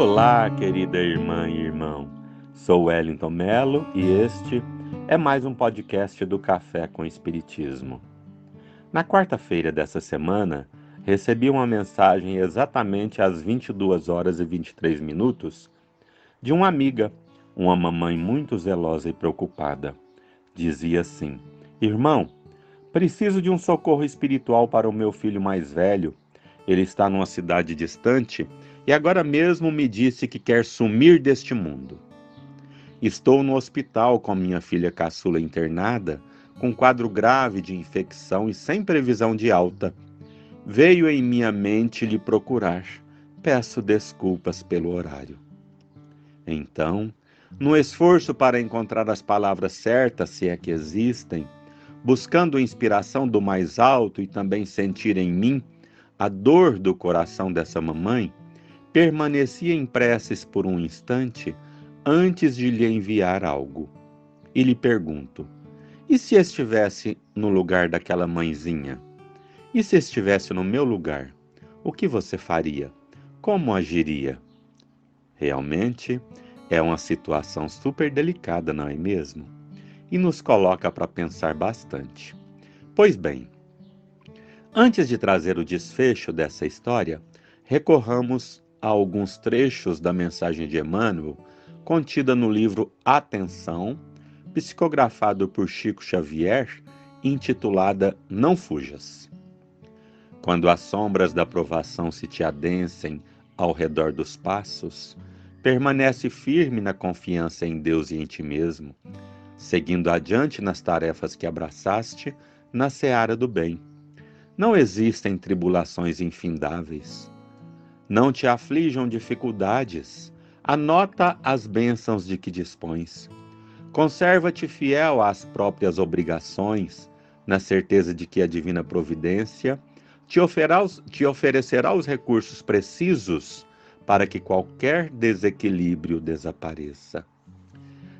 Olá, querida irmã e irmão. Sou Wellington Melo e este é mais um podcast do Café com Espiritismo. Na quarta-feira dessa semana, recebi uma mensagem exatamente às 22 horas e 23 minutos de uma amiga, uma mamãe muito zelosa e preocupada. Dizia assim: Irmão, preciso de um socorro espiritual para o meu filho mais velho. Ele está numa cidade distante e agora mesmo me disse que quer sumir deste mundo. Estou no hospital com minha filha caçula internada, com quadro grave de infecção e sem previsão de alta. Veio em minha mente lhe procurar. Peço desculpas pelo horário. Então, no esforço para encontrar as palavras certas, se é que existem, buscando inspiração do mais alto e também sentir em mim a dor do coração dessa mamãe, permaneci em preces por um instante antes de lhe enviar algo. E lhe pergunto: e se estivesse no lugar daquela mãezinha? E se estivesse no meu lugar? O que você faria? Como agiria? Realmente é uma situação super delicada, não é mesmo? E nos coloca para pensar bastante. Pois bem, antes de trazer o desfecho dessa história, recorramos a alguns trechos da mensagem de Emmanuel contida no livro Atenção, psicografado por Chico Xavier, intitulada Não Fujas. Quando as sombras da provação se te adensem ao redor dos passos, permanece firme na confiança em Deus e em ti mesmo, seguindo adiante nas tarefas que abraçaste na seara do bem. Não existem tribulações infindáveis não te aflijam dificuldades. Anota as bênçãos de que dispões. Conserva-te fiel às próprias obrigações, na certeza de que a divina providência te, te oferecerá os recursos precisos para que qualquer desequilíbrio desapareça.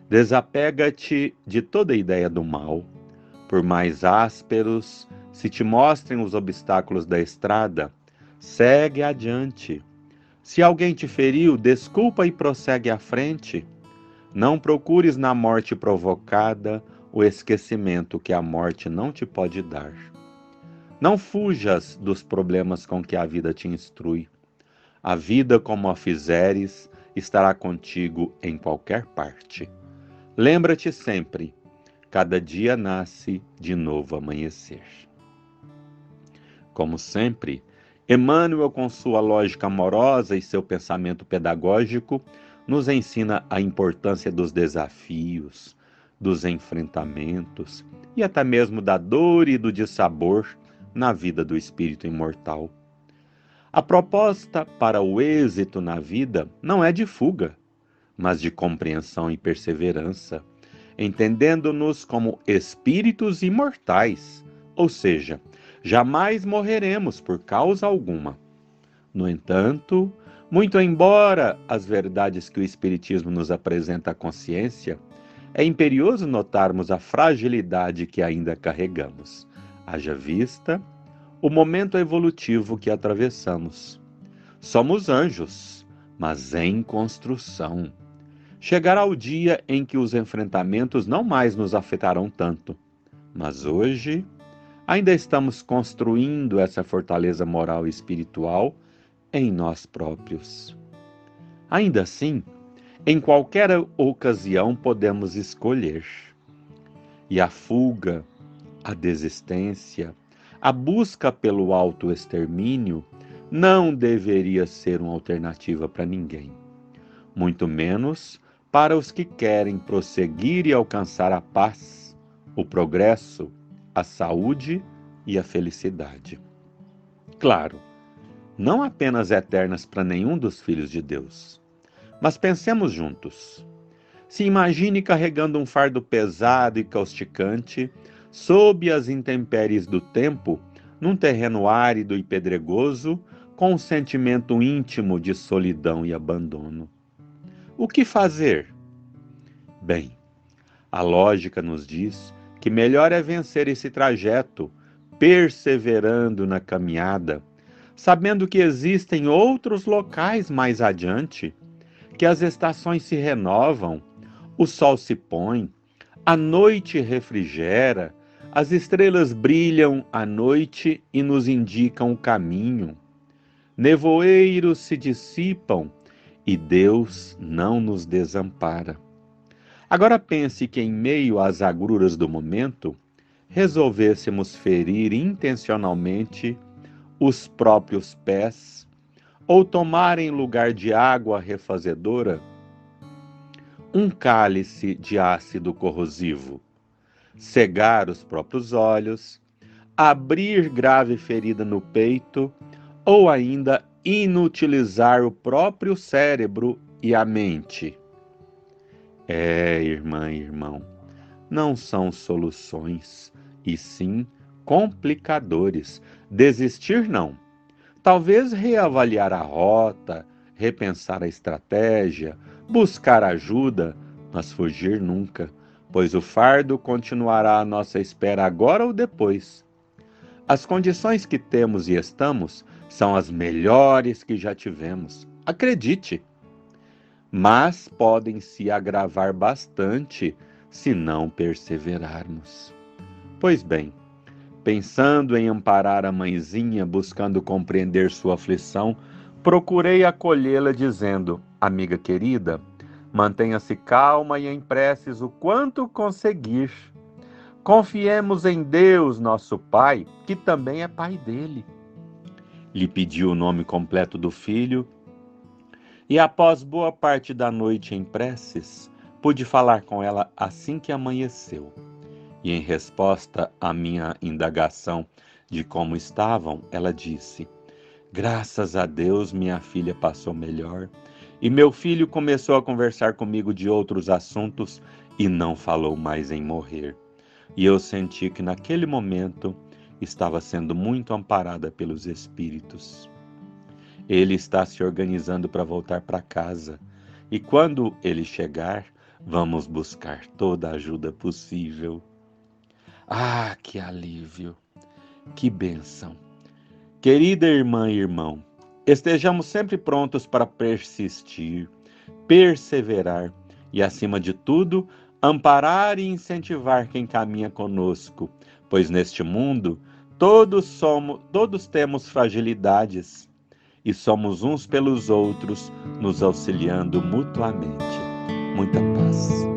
Desapega-te de toda ideia do mal. Por mais ásperos se te mostrem os obstáculos da estrada, Segue adiante. Se alguém te feriu, desculpa e prossegue à frente. Não procures na morte provocada o esquecimento que a morte não te pode dar. Não fujas dos problemas com que a vida te instrui. A vida, como a fizeres, estará contigo em qualquer parte. Lembra-te sempre: cada dia nasce de novo amanhecer. Como sempre, Emmanuel, com sua lógica amorosa e seu pensamento pedagógico, nos ensina a importância dos desafios, dos enfrentamentos e até mesmo da dor e do dissabor na vida do espírito imortal. A proposta para o êxito na vida não é de fuga, mas de compreensão e perseverança, entendendo-nos como espíritos imortais, ou seja, jamais morreremos por causa alguma. No entanto, muito embora as verdades que o Espiritismo nos apresenta à consciência, é imperioso notarmos a fragilidade que ainda carregamos, haja vista o momento evolutivo que atravessamos. Somos anjos, mas em construção. Chegará o dia em que os enfrentamentos não mais nos afetarão tanto, mas hoje ainda estamos construindo essa fortaleza moral e espiritual em nós próprios. Ainda assim, em qualquer ocasião podemos escolher. E a fuga, a desistência, a busca pelo autoextermínio não deveria ser uma alternativa para ninguém, muito menos para os que querem prosseguir e alcançar a paz, o progresso, a saúde e a felicidade. Claro, não apenas eternas para nenhum dos filhos de Deus. Mas pensemos juntos. Se imagine carregando um fardo pesado e causticante sob as intempéries do tempo, num terreno árido e pedregoso, com um sentimento íntimo de solidão e abandono. O que fazer? Bem, a lógica nos diz que melhor é vencer esse trajeto, perseverando na caminhada, sabendo que existem outros locais mais adiante que as estações se renovam, o sol se põe, a noite refrigera, as estrelas brilham à noite e nos indicam o caminho. Nevoeiros se dissipam e Deus não nos desampara. Agora pense que, em meio às agruras do momento, resolvêssemos ferir intencionalmente os próprios pés ou tomar em lugar de água refazedora um cálice de ácido corrosivo, cegar os próprios olhos, abrir grave ferida no peito ou ainda inutilizar o próprio cérebro e a mente. É, irmã e irmão, não são soluções, e sim complicadores. Desistir, não. Talvez reavaliar a rota, repensar a estratégia, buscar ajuda, mas fugir nunca, pois o fardo continuará à nossa espera agora ou depois. As condições que temos e estamos são as melhores que já tivemos. Acredite. Mas podem se agravar bastante se não perseverarmos. Pois bem, pensando em amparar a mãezinha, buscando compreender sua aflição, procurei acolhê-la, dizendo: Amiga querida, mantenha-se calma e em preces o quanto conseguir. Confiemos em Deus, nosso Pai, que também é Pai dele. Lhe pediu o nome completo do filho e, após boa parte da noite em preces, pude falar com ela assim que amanheceu. E em resposta à minha indagação de como estavam, ela disse: Graças a Deus, minha filha passou melhor. E meu filho começou a conversar comigo de outros assuntos e não falou mais em morrer. E eu senti que naquele momento estava sendo muito amparada pelos espíritos. Ele está se organizando para voltar para casa. E quando ele chegar, vamos buscar toda a ajuda possível. Ah, que alívio! Que bênção! Querida irmã e irmão, estejamos sempre prontos para persistir, perseverar e, acima de tudo, amparar e incentivar quem caminha conosco, pois neste mundo todos somos, todos temos fragilidades e somos uns pelos outros, nos auxiliando mutuamente. Muita paz.